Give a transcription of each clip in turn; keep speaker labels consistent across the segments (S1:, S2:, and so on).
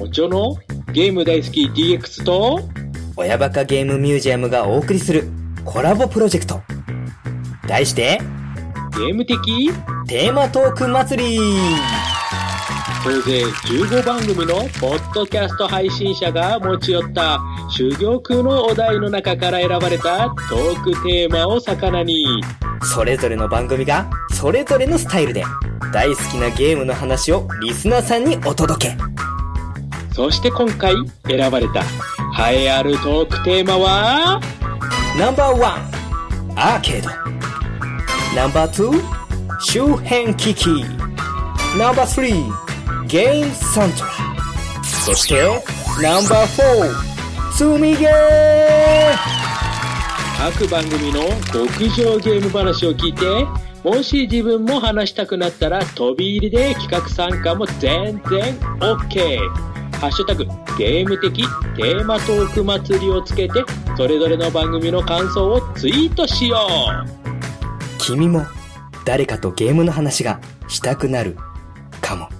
S1: おちょのゲーム大好き DX と
S2: 親バカゲームミュージアムがお送りするコラボプロジェクト。題して、
S1: ゲーム的
S2: テーマトーク祭り
S1: 総勢15番組のポッドキャスト配信者が持ち寄った修行空のお題の中から選ばれたトークテーマを魚に
S2: それぞれの番組が、それぞれのスタイルで、大好きなゲームの話をリスナーさんにお届け。
S1: そして今回選ばれた栄えあるトークテーマは？
S2: ナンバーワン、アーケード。ナンバーツー、周辺機器。ナンバースリー、ゲームサントラ。そして、ナンバーフォー、積みゲー
S1: 各番組の極上ゲーム話を聞いてもし自分も話したくなったら飛び入りで企画参加も全然 OK ハッシュタグゲーム的テーマトーク祭りをつけてそれぞれの番組の感想をツイートしよう
S2: 君も誰かとゲームの話がしたくなるかも。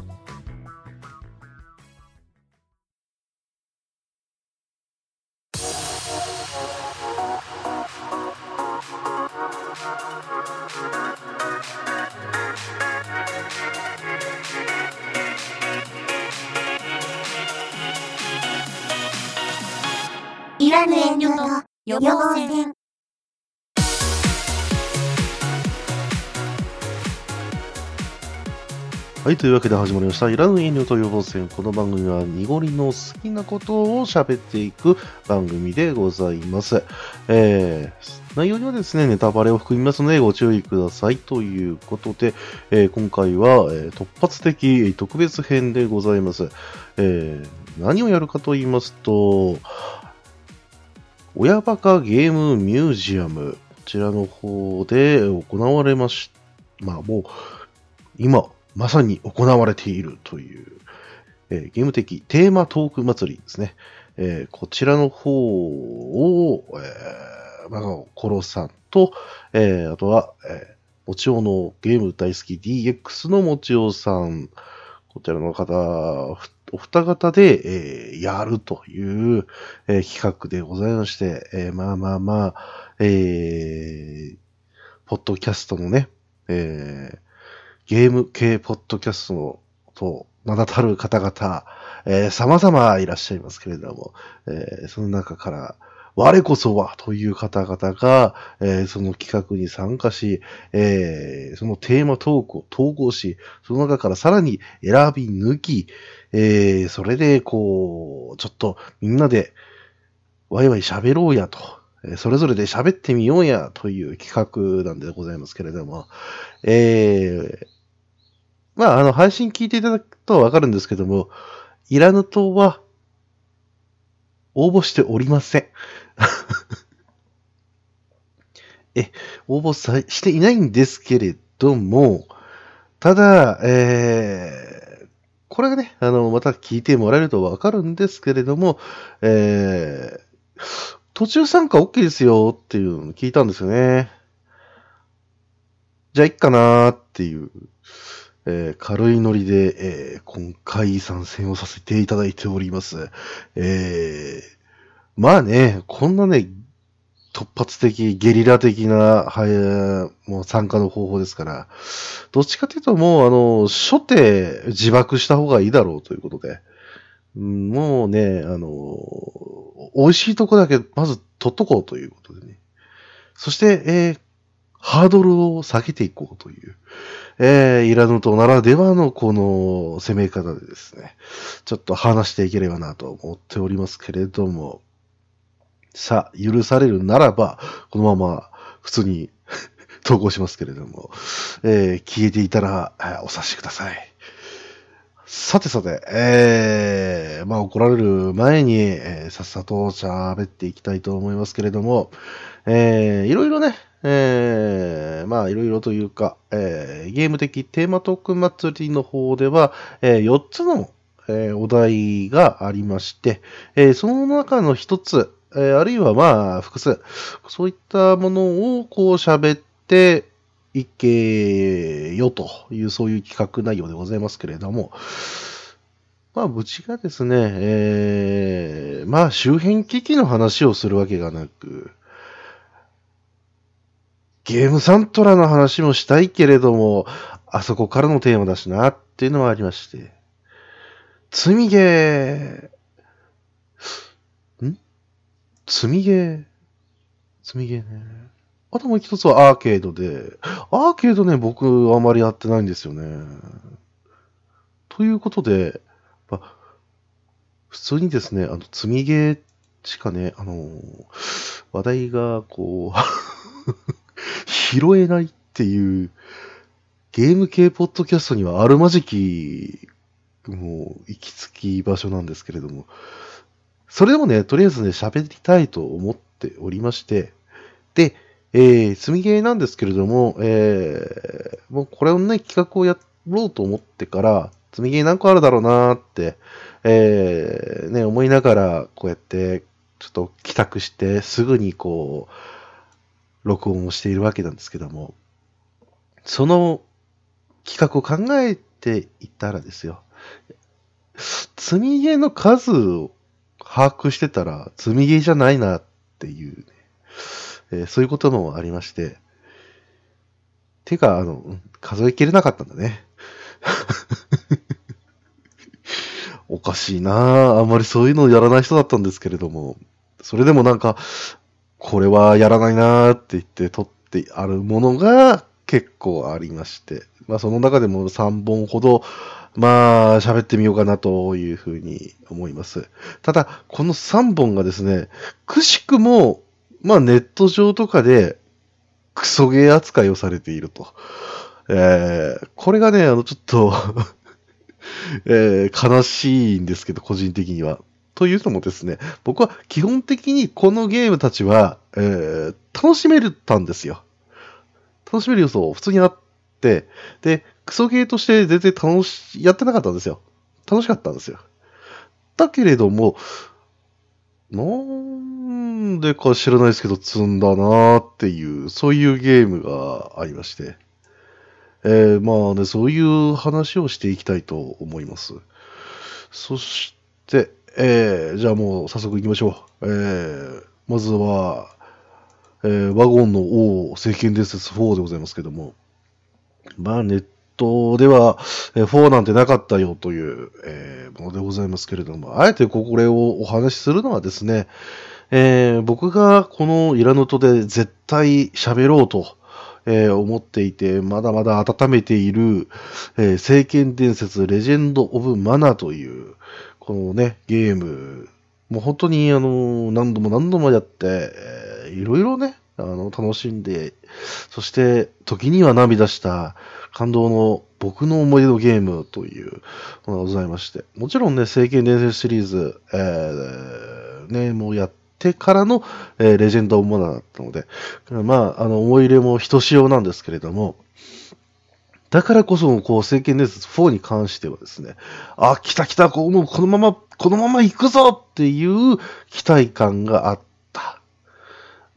S3: と
S4: いうわけで始まりました。いらぬ遠慮と予防戦。この番組は、濁りの好きなことを喋っていく番組でございます。えー、内容にはですね、ネタバレを含みますのでご注意ください。ということで、えー今回は、え突発的特別編でございます。えー何をやるかと言いますと、親バカゲームミュージアム、こちらの方で行われました、まあもう、今、まさに行われているという、えーゲーム的テーマトーク祭りですね。えーこちらの方を、えー、まあ、コロさんと、えーあとは、えー、もちおのゲーム大好き DX のもちおさん、こちらの方、お二方で、えーやるという、えー企画でございまして、えーまあまあまあ、えー、ポッドキャストのね、えーゲーム系ポッドキャストと名だたる方々、えー様々いらっしゃいますけれども、えーその中から、我こそはという方々が、えーその企画に参加し、えーそのテーマトークを統合し、その中からさらに選び抜き、えーそれで、こう、ちょっとみんなでワイワイ喋ろうやと、えーそれぞれで喋ってみようやという企画なんでございますけれども、えーまあ、あの、配信聞いていただくとわかるんですけども、イラヌ島は応募しておりません。え、応募さしていないんですけれども、ただ、えー、これがね、あの、また聞いてもらえるとわかるんですけれども、えー、途中参加 OK ですよっていうのを聞いたんですよね。じゃあ、いっかなーっていう、えー軽いノリで、えー今回参戦をさせていただいております。えーまあね、こんなね、突発的、ゲリラ的な、はい、もう参加の方法ですから、どっちかというともう、あの、初手自爆した方がいいだろうということで、もうね、あの、美味しいとこだけまず取っとこうということでね。そして、えーハードルを下げていこうという、えー、イラヌトならではのこの攻め方でですね、ちょっと話していければなと思っておりますけれども、さあ、許されるならば、このまま普通に 投稿しますけれども、えー消えていたら、お察しください。さてさて、えー、まあ怒られる前に、えーさっさと喋っていきたいと思いますけれども、えー、いろいろね、えー、まあいろいろというか、えーゲーム的テーマトーク祭りの方では、えー4つの、えーお題がありまして、えーその中の1つ、えーあるいはまあ複数、そういったものをこう喋っていけよという、そういう企画内容でございますけれども、まあ、うちがですね、えー、まあ、周辺機器の話をするわけがなく、ゲームサントラの話もしたいけれども、あそこからのテーマだしなっていうのもありまして、積みゲー、ん？積みゲー、積みゲーね。あともう一つはアーケードで、アーケードね、僕あまりやってないんですよね。ということで、ま、普通にですね、あの、積みゲーしかね、あの、話題がこう 拾えないっていう、ゲーム系ポッドキャストにはあるまじき、もう、行き着き場所なんですけれども、それでもね、とりあえずね、喋りたいと思っておりまして、で、えー、積みゲーなんですけれども、えー、もうこれをね、企画をやろうと思ってから、積みゲー何個あるだろうなーって、えー、ね、思いながら、こうやって、ちょっと帰宅して、すぐにこう、録音をしているわけなんですけども、その企画を考えていったらですよ、積みゲーの数を把握してたら、積みゲーじゃないなっていうね、えー、そういうこともありまして、てか、あの、数えきれなかったんだね。おかしいなあんまりそういうのをやらない人だったんですけれども、それでもなんか、これはやらないなって言って取ってあるものが結構ありまして、まあその中でも3本ほど、まあ喋ってみようかなというふうに思います。ただ、この3本がですね、くしくも、まあネット上とかでクソゲー扱いをされていると。えー、これがね、あの、ちょっと えー、悲しいんですけど、個人的には。というのもですね、僕は基本的にこのゲームたちは、えー、楽しめるたんですよ。楽しめる要素普通にあって、で、クソゲーとして全然楽し、やってなかったんですよ。楽しかったんですよ。だけれども、なんなんでか知らないですけど、積んだなーっていう、そういうゲームがありまして。えー、まあね、そういう話をしていきたいと思います。そして、えー、じゃあもう早速行きましょう。えー、まずは、えー、ワゴンの王、聖剣伝説4でございますけども、まあネットでは、えー、4なんてなかったよという、えー、ものでございますけれども、あえてこれをお話しするのはですね、えー、僕がこのイラノトで絶対喋ろうと、えー、思っていて、まだまだ温めている、えー、聖剣伝説レジェンド・オブ・マナという、このね、ゲーム、もう本当にあの、何度も何度もやって、えー、いろいろね、あの、楽しんで、そして時には涙した感動の僕の思い出のゲームというものがございまして、もちろんね、聖剣伝説シリーズ、えー、ね、もうやってからの、えー、レジェンド・オブ・マナーだったので、まあ、あの、思い入れもひとしおなんですけれども、だからこそ、こう、聖剣伝説4に関してはですね、あ、来た来た、こう、もうこのまま、このまま行くぞっていう期待感があった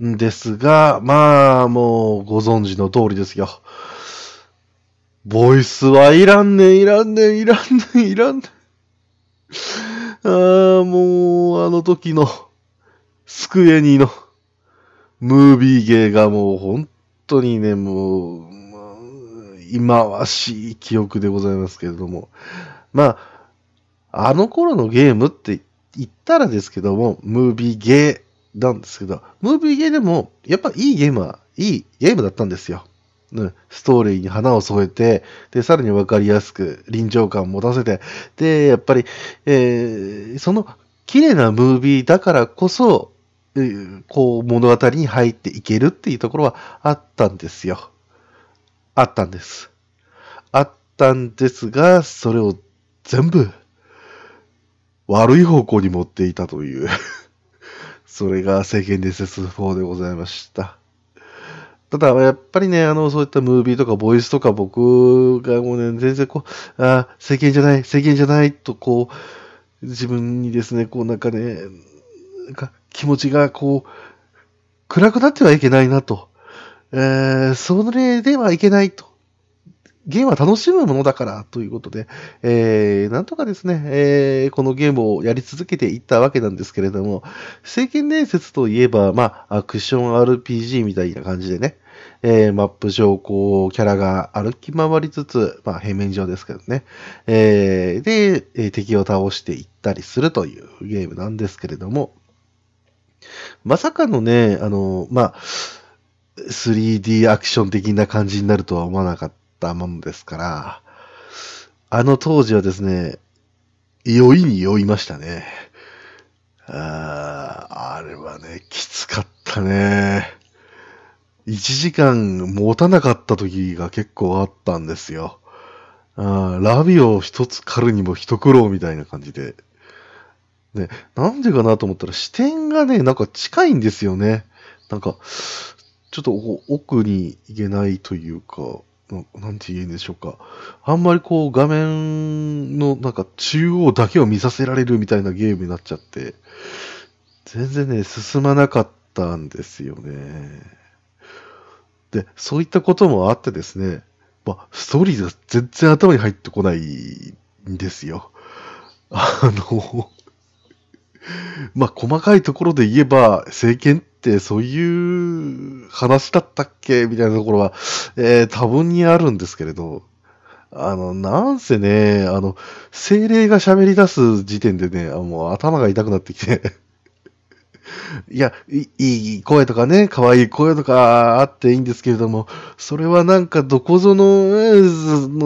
S4: んですが、まあ、もうご存知の通りですよ。ボイスはいらんねん、いらんねん、いらんねん、いらんねん。ああ、もう、あの時の、スクエニの、ムービーゲーがもう本当にね、もう、今はしい記憶でございますけれども。まあ、あの頃のゲームって言ったらですけども、ムービーゲーなんですけど、ムービーゲーでも、やっぱいいゲームはいいゲームだったんですよ。うん、ストーリーに花を添えて、で、さらにわかりやすく臨場感を持たせて、で、やっぱり、えー、その綺麗なムービーだからこそ、こう物語に入っていけるっていうところはあったんですよ。あったんです。あったんですが、それを全部悪い方向に持っていたという それが世間伝説4でございました。ただ、やっぱりね、あの、そういったムービーとかボイスとか僕がもうね、全然こう、あ世間じゃない、世間じゃないとこう、自分にですね、こうなんかね、なんか気持ちがこう、暗くなってはいけないなと。えー、それではいけないとゲームは楽しむものだからということで、えー、なんとかですね、えー、このゲームをやり続けていったわけなんですけれども、聖剣伝説といえば、まあ、アクション RPG みたいな感じでね、えー、マップ上、こう、キャラが歩き回りつつ、まあ、平面上ですけどね、えー、で、敵を倒していったりするというゲームなんですけれども、まさかのね、あの、まあ、3D アクション的な感じになるとは思わなかったものですから、あの当時はですね、酔いに酔いましたね。ああれはね、きつかったね。1時間持たなかった時が結構あったんですよ。あラビを一つ狩るにも一苦労みたいな感じで。ね、なんでかなと思ったら視点がね、なんか近いんですよね。なんか、ちょっと奥に行けないというか、なんて言うんでしょうか。あんまりこう画面のなんか中央だけを見させられるみたいなゲームになっちゃって、全然ね、進まなかったんですよね。で、そういったこともあってですね、まあ、ストーリーが全然頭に入ってこないんですよ。あの、まあ、細かいところで言えば、政権ってそういう話だったっけ？みたいなところは、えー、多分にあるんですけれど、あの、なんせね、あの、精霊が喋り出す時点でね、もう頭が痛くなってきて。いやい、いい声とかね、可愛い声とかあっていいんですけれども、それはなんかどこぞの、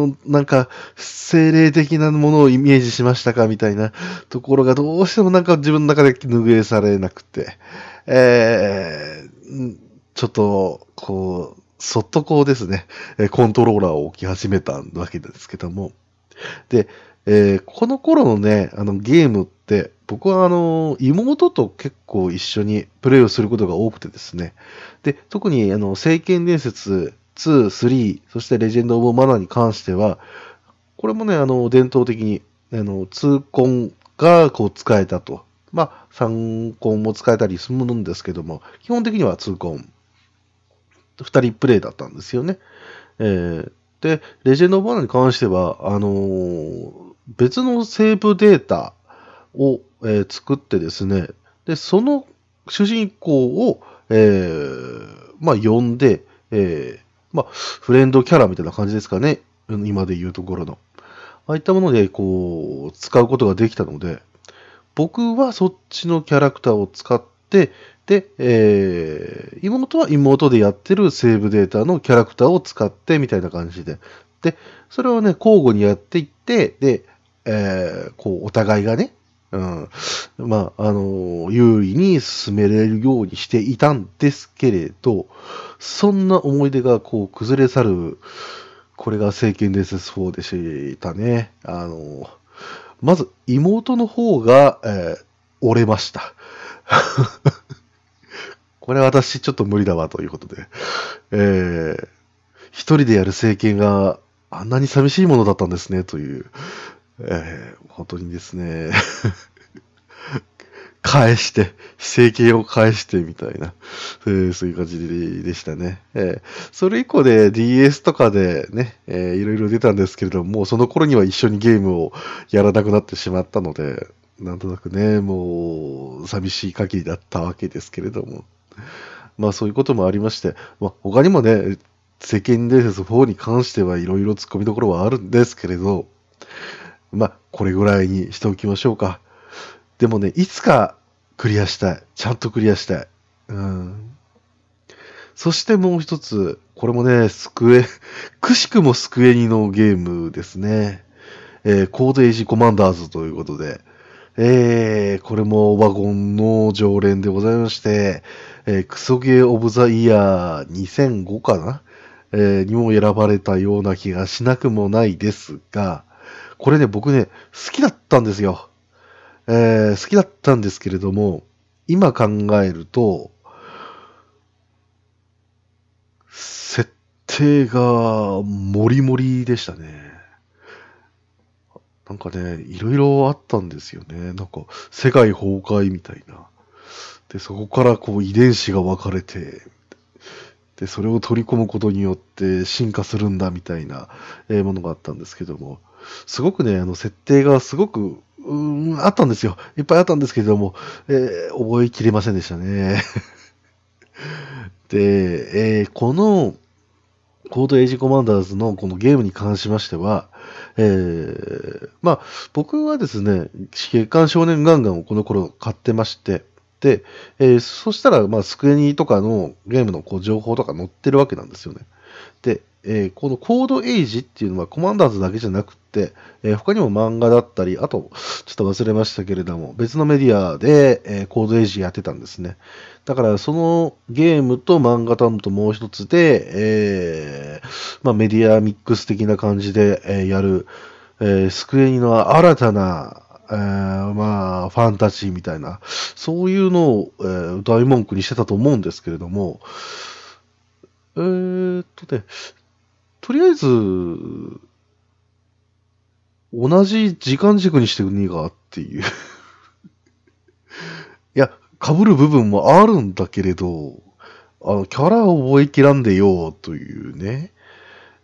S4: のなんか、精霊的なものをイメージしましたかみたいなところがどうしてもなんか自分の中で拭えされなくて、えー、ちょっと、こう、そっとこうですね、コントローラーを置き始めたわけですけども。で、えー、この頃のね、あのゲームって、僕はあの、妹と結構一緒にプレイをすることが多くてですね。で、特にあの、聖剣伝説2、3、そしてレジェンド・オブ・マナーに関しては、これもね、あの、伝統的に、あの、痛恨がこう使えたと。まあ、3コンも使えたりするんですけども、基本的には2コン。2人プレイだったんですよね。えー、で、レジェンド・オブ・マナーに関しては、あのー、別のセーブデータを、えー、作ってですね、で、その主人公を、えー、まあ、呼んで、えー、まあ、フレンドキャラみたいな感じですかね。今で言うところの。ああいったもので、こう、使うことができたので、僕はそっちのキャラクターを使って、で、えー、妹は妹でやってるセーブデータのキャラクターを使ってみたいな感じで。で、それをね、交互にやっていって、で、えー、こう、お互いがね、うん、まあ、あの、優位に進めれるようにしていたんですけれど、そんな思い出がこう崩れ去る、これが聖剣伝説4でしたね。あの、まず妹の方が、えー、折れました。これ私ちょっと無理だわということで、えー、一人でやる聖剣があんなに寂しいものだったんですねという、えー、本当にですね 返して、整形を返してみたいな、えー、そういう感じでしたね。えー、それ以降で DS とかでね、えー、いろいろ出たんですけれども、その頃には一緒にゲームをやらなくなってしまったので、なんとなくね、もう寂しい限りだったわけですけれども。まあそういうこともありまして、まあ他にもね、世間伝説4に関してはいろいろ突っ込みどころはあるんですけれど、まあこれぐらいにしておきましょうか。でもね、いつかクリアしたい。ちゃんとクリアしたい。うん。そしてもう一つ、これもね、スクエ、くしくもスクエニのゲームですね。えー、コードエイジコマンダーズということで、えー、これもワゴンの常連でございまして、えー、クソゲーオブザイヤー2005かな、えー、にも選ばれたような気がしなくもないですが、これね、僕ね、好きだったんですよ。えー、好きだったんですけれども、今考えると、設定がもりもりでしたね。なんかね、いろいろあったんですよね。なんか、世界崩壊みたいな。で、そこからこう遺伝子が分かれて、で、それを取り込むことによって進化するんだみたいな、えーものがあったんですけども、すごくね、あの、設定がすごく、うん、あったんですよ。いっぱいあったんですけれども、えー覚えきれませんでしたね。で、えーこの、コードエイジコマンダーズのこのゲームに関しましては、えーまあ、僕はですね、月刊少年ガンガンをこの頃買ってまして、で、えーそしたら、まあ、スクエニとかのゲームのこう情報とか載ってるわけなんですよね。えーこのコードエイジっていうのはコマンダーズだけじゃなくて、えー他にも漫画だったり、あと、ちょっと忘れましたけれども、別のメディアで、えーコードエイジやってたんですね。だから、そのゲームと漫画担当もう一つで、えーまあ、メディアミックス的な感じで、えやる、えースクエニの新たな、えーまあ、ファンタジーみたいな、そういうのを、えー大文句にしてたと思うんですけれども、えーっとね、とりあえず、同じ時間軸にしてくんねえかっていう。いや、被る部分もあるんだけれど、あの、キャラを覚えきらんでよというね、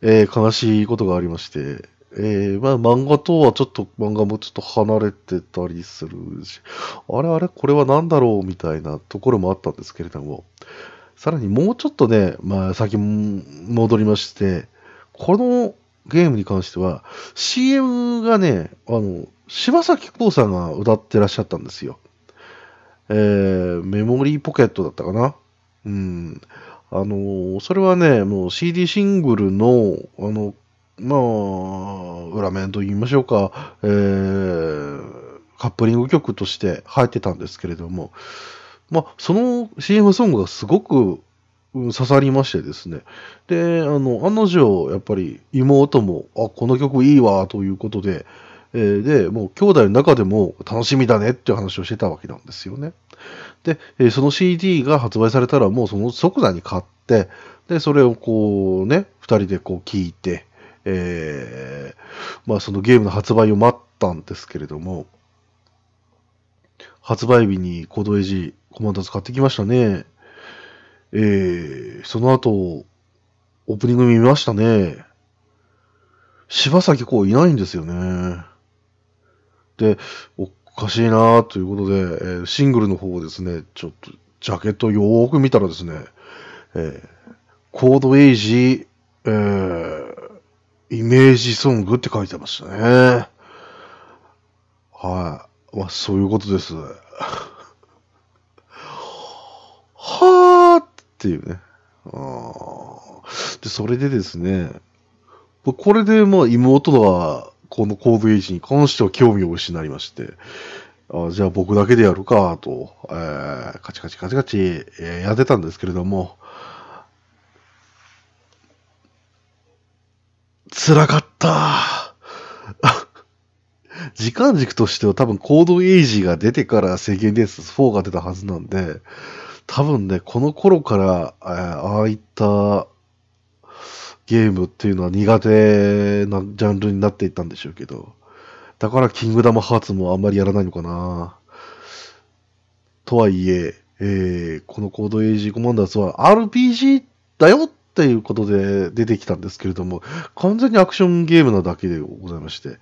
S4: えー悲しいことがありまして、えーまあ漫画とはちょっと漫画もちょっと離れてたりするし、あれあれこれは何だろうみたいなところもあったんですけれども、さらにもうちょっとね、まあ先戻りまして、このゲームに関しては CM がね、あの、柴咲コウさんが歌ってらっしゃったんですよ。えー、メモリーポケットだったかな？うん。あのそれはね、もう CD シングルの、あの、まあ、裏面と言いましょうか、えー、カップリング曲として入ってたんですけれども、まあ、その CM ソングがすごく刺さりましてですね。で、あの、案の定、やっぱり妹も、あ、この曲いいわ、ということで、えーで、もう兄弟の中でも楽しみだねっていう話をしてたわけなんですよね。で、えーその CD が発売されたらもうその即座に買って、で、それをこうね、二人でこう聞いて、えーまあそのゲームの発売を待ったんですけれども、発売日にコードエイジコマンダーズ買ってきましたね。えー、その後、オープニング見ましたね。柴咲コウいないんですよね。で、おかしいなということで、えーシングルの方をですね、ちょっとジャケットよーく見たらですね、えーコードエイジ、えーイメージソングって書いてましたね。はい。まあ、そういうことです。はーっていうね。あで、それでですね、これでまあ妹はこのコードエイジに関しては興味を失いまして、あじゃあ僕だけでやるかと、えーカチカチカチカチ、えーやってたんですけれども、辛かった。時間軸としては多分コードエイジが出てから世間伝説4が出たはずなんで、多分ね、この頃から、えーああいったゲームっていうのは苦手なジャンルになっていったんでしょうけど、だからキングダムハーツもあんまりやらないのかな。とはいえ、えーこのコードエイジコマンダーズは RPG だよっていうことで出てきたんですけれども、完全にアクションゲームなだけでございまして、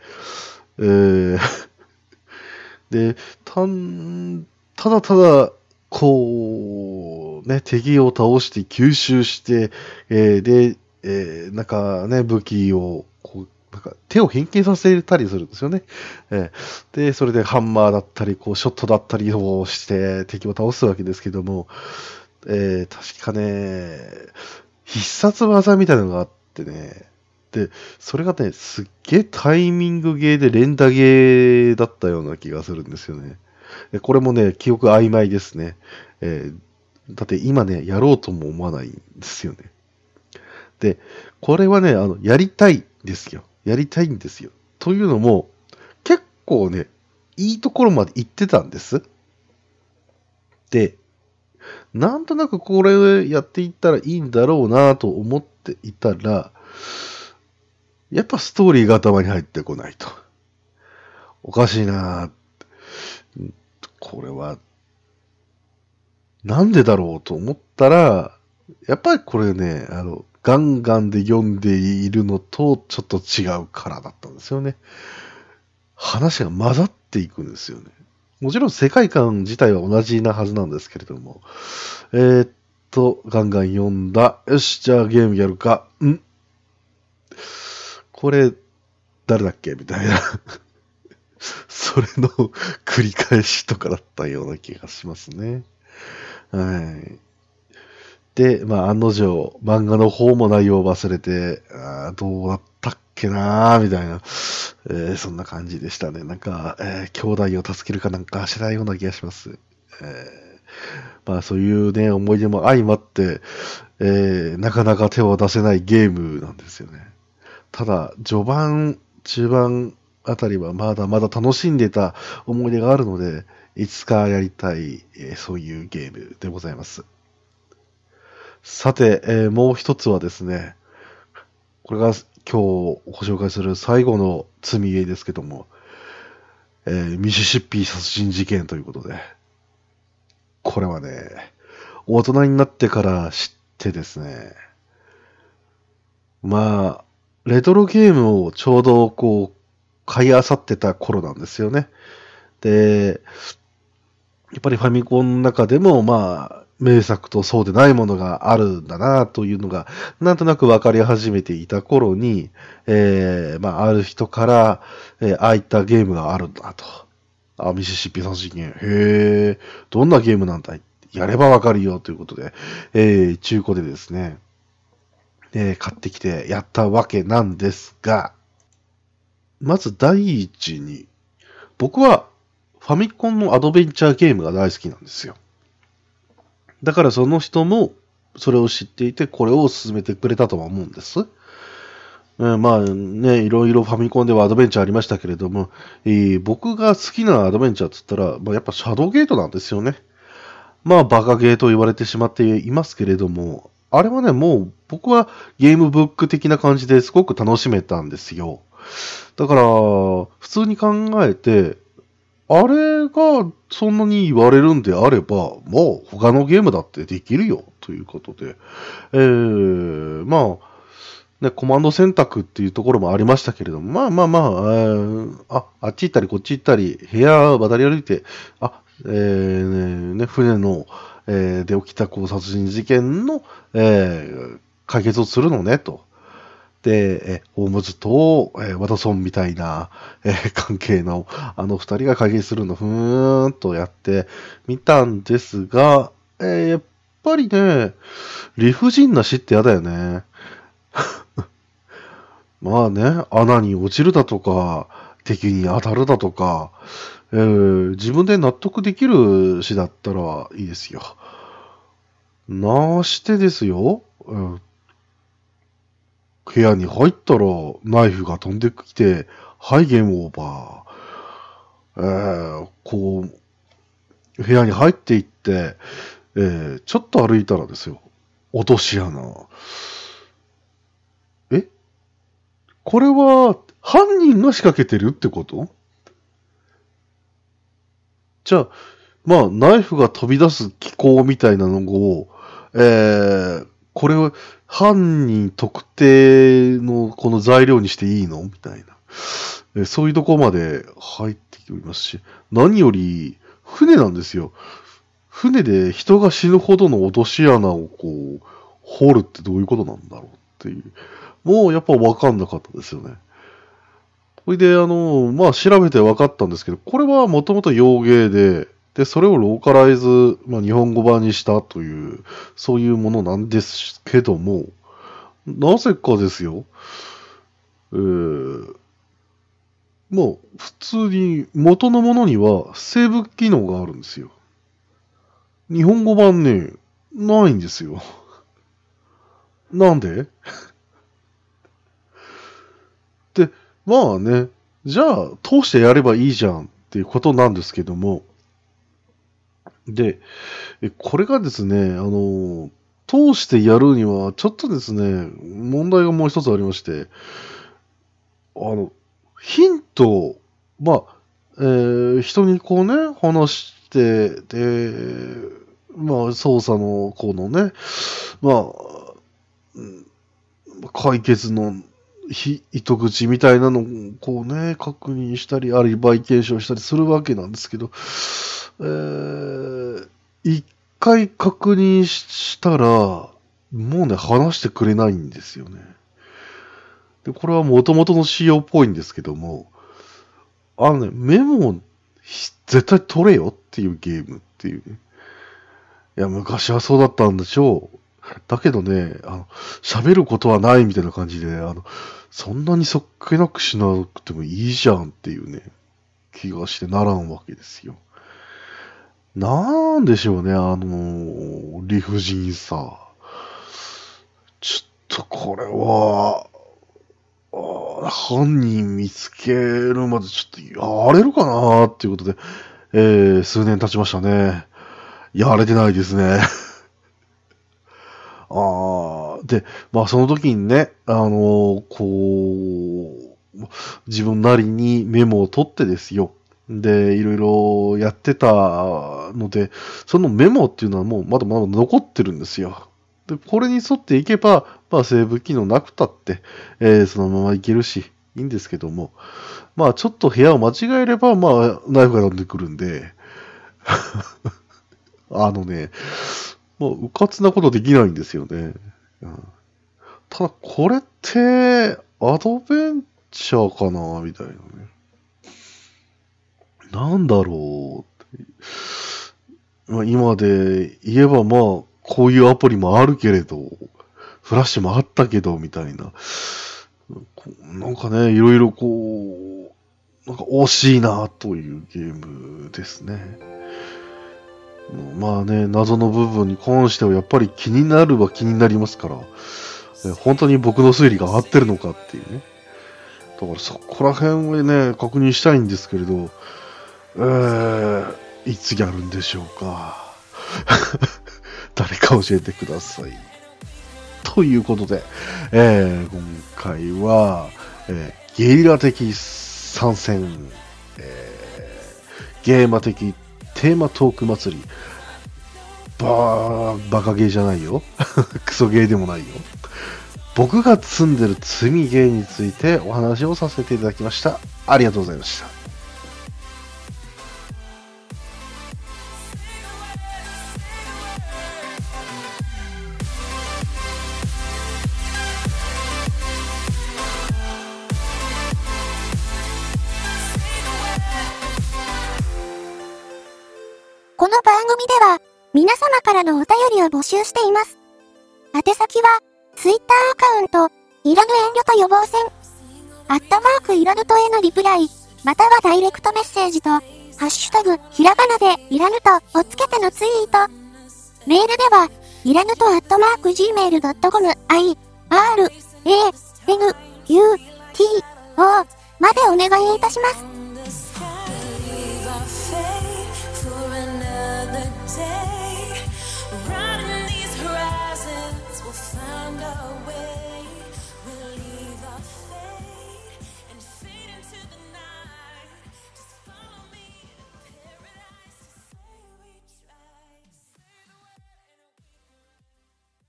S4: えー で、たん、ただただ、こう、ね、敵を倒して吸収して、えーで、えーなんかね、武器を、こう、なんか手を変形させたりするんですよね。えーで、それでハンマーだったり、こう、ショットだったりをして敵を倒すわけですけども、えー確かね、必殺技みたいなのがあってね、で、それがね、すっげえタイミングゲーで連打ゲーだったような気がするんですよね。これもね、記憶曖昧ですね。えーだって今ね、やろうとも思わないんですよね。で、これはね、あの、やりたいんですよ。やりたいんですよ。というのも、結構ね、いいところまで行ってたんです。で、なんとなくこれをやっていったらいいんだろうなと思っていたら、やっぱストーリーが頭に入ってこないと。おかしいなこれは、なんでだろうと思ったら、やっぱりこれね、あの、ガンガンで読んでいるのとちょっと違うからだったんですよね。話が混ざっていくんですよね。もちろん世界観自体は同じなはずなんですけれども。えー、っと、ガンガン読んだ。よし、じゃあゲームやるか。んこれ、誰だっけ？みたいな。それの繰り返しとかだったような気がしますね。はい。で、まあ、案の定、漫画の方も内容を忘れて、あどうだったっけなーみたいな、えー、そんな感じでしたね。なんか、えー、兄弟を助けるかなんかしないような気がします。えー、まあ、そういうね、思い出も相まって、えー、なかなか手を出せないゲームなんですよね。ただ、序盤、中盤あたりはまだまだ楽しんでた思い出があるので、いつかやりたい、えー、そういうゲームでございます。さて、えー、もう一つはですね、これが今日ご紹介する最後の罪みですけども、えー、ミシシッピ殺人事件ということで、これはね、大人になってから知ってですね、まあ、レトロゲームをちょうどこう、買い漁ってた頃なんですよね。で、やっぱりファミコンの中でも、まあ、名作とそうでないものがあるんだなというのが、なんとなく分かり始めていた頃に、えー、まあ、ある人から、えー、ああいったゲームがあるんだと。あ、ミシシッピ殺人ゲーム。へえ、どんなゲームなんだい？やればわかるよということで、えー、中古でですね、えー、買ってきてやったわけなんですが、まず第一に、僕はファミコンのアドベンチャーゲームが大好きなんですよ。だからその人もそれを知っていて、これを進めてくれたとは思うんです。うん、まあね、いろいろファミコンではアドベンチャーありましたけれども、えー、僕が好きなアドベンチャーっつったら、まあ、やっぱシャドウゲートなんですよね。まあバカゲーと言われてしまっていますけれども、あれはね、もう僕はゲームブック的な感じですごく楽しめたんですよ。だから、普通に考えて、あれがそんなに言われるんであれば、もう他のゲームだってできるよということで、えー、まあ、ね、コマンド選択っていうところもありましたけれども、まあまあまあ、えー、あ、あっち行ったりこっち行ったり、部屋渡り歩いて、あ、えー、ね、船の、えー、で起きたこう殺人事件の、えー、解決をするのね、と。で、えホームズと、えワトソンみたいな、え関係のあの二人が会議するのふーんとやってみたんですが、え、やっぱりね、理不尽な死って嫌だよね。まあね、穴に落ちるだとか、敵に当たるだとか、えー、自分で納得できる死だったらいいですよ。なしてですよ、うん部屋に入ったらナイフが飛んできて、はい、ゲームオーバー。えー、こう、部屋に入っていって、えー、ちょっと歩いたらですよ、落とし穴。え？これは、犯人が仕掛けてるってこと？じゃあ、まあ、ナイフが飛び出す機構みたいなのを、えー、これを犯人特定のこの材料にしていいの？みたいな。そういうとこまで入ってきておりますし、何より船なんですよ。船で人が死ぬほどの落とし穴をこう、掘るってどういうことなんだろうっていう。もうやっぱ分かんなかったですよね。ほいで、あの、まあ調べて分かったんですけど、これはもともと洋芸で、で、それをローカライズ、まあ、日本語版にしたという、そういうものなんですけども、なぜかですよ、えー、もう普通に元のものにはセーブ機能があるんですよ。日本語版ね、ないんですよ。なんで？で、まあね、じゃあ通してやればいいじゃんっていうことなんですけども、で、これがですね、あの、通してやるには、ちょっとですね、問題がもう一つありまして、あの、ヒント、まあ、えー、人にこうね、話して、で、まあ、捜査のこのね、まあ、うん解決のひ糸口みたいなのをこうね、確認したり、アリバイ検証したりするわけなんですけど、えー、一回確認したら、もうね、話してくれないんですよね。で、これは元々の仕様っぽいんですけども、あのね、メモを絶対取れよっていうゲームっていうね。いや、昔はそうだったんでしょう。だけどね、あの、喋ることはないみたいな感じで、あの、そんなにそっけなくしなくてもいいじゃんっていうね、気がしてならんわけですよ。なんでしょうね、あの、理不尽さ。ちょっとこれは、犯人見つけるまでちょっとやれるかなっていうことで、えー、数年経ちましたね。やれてないですね。ああ、で、まあその時にね、あのこう、自分なりにメモを取ってですよ。で、いろいろやってたので、そのメモっていうのはもうまだまだ残ってるんですよ。で、これに沿っていけば、まあセーブ機能なくたって、えー、そのままいけるし、いいんですけども、まあちょっと部屋を間違えれば、まあナイフが飛んでくるんで、あのね、もう、うかつなことできないんですよね。うん、ただ、これって、アドベンチャーかなみたいなね。なんだろう。まあ、今で言えば、まあ、こういうアプリもあるけれど、フラッシュもあったけど、みたいな。なんかね、いろいろこう、なんか惜しいなというゲームですね。まあね、謎の部分に関してはやっぱり気になるは気になりますから、本当に僕の推理が合ってるのかっていうね。だからそこら辺をね、確認したいんですけれど、えー、いつやるんでしょうか？誰か教えてください。ということで、えー、今回は、えー、ゲリラ的参戦、えー、ゲーマ的テーマトーク祭り。ばー、バカゲーじゃないよ。クソゲーでもないよ。僕が積んでる積みゲーについてお話をさせていただきました。ありがとうございました。
S3: この番組では、皆様からのお便りを募集しています。宛先は、Twitter アカウント、いらぬ遠慮と予防線、アットマークいらぬとへのリプライ、またはダイレクトメッセージと、ハッシュタグ、ひらがなで、いらぬと、をつけてのツイート。メールでは、いらぬとアットマーク gmail.com、i, r, a, n, u, t, o までお願いいたします。